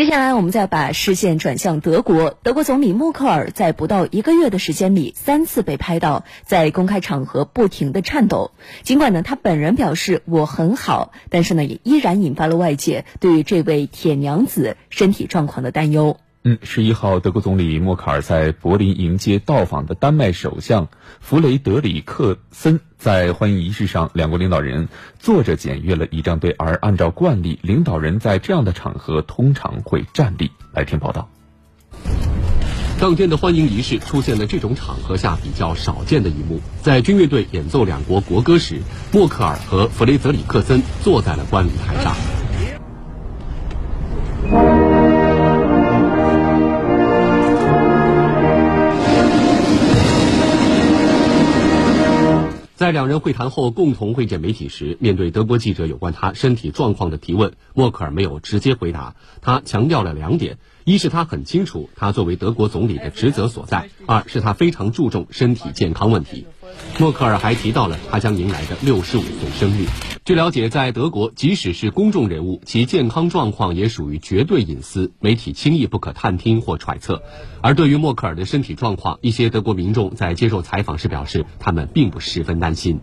接下来，我们再把视线转向德国。德国总理默克尔在不到一个月的时间里，三次被拍到在公开场合不停的颤抖。尽管呢，他本人表示我很好，但是呢，也依然引发了外界对于这位铁娘子身体状况的担忧。嗯，十一号，德国总理默克尔在柏林迎接到访的丹麦首相弗雷德里克森，在欢迎仪式上，两国领导人坐着检阅了仪仗队，而按照惯例，领导人在这样的场合通常会站立。来听报道。当天的欢迎仪式出现了这种场合下比较少见的一幕，在军乐队演奏两国国歌时，默克尔和弗雷泽里克森坐在了观礼台上。在两人会谈后共同会见媒体时，面对德国记者有关他身体状况的提问，默克尔没有直接回答。他强调了两点：一是他很清楚他作为德国总理的职责所在；二是他非常注重身体健康问题。默克尔还提到了他将迎来的六十五岁生日。据了解，在德国，即使是公众人物，其健康状况也属于绝对隐私，媒体轻易不可探听或揣测。而对于默克尔的身体状况，一些德国民众在接受采访时表示，他们并不十分担心。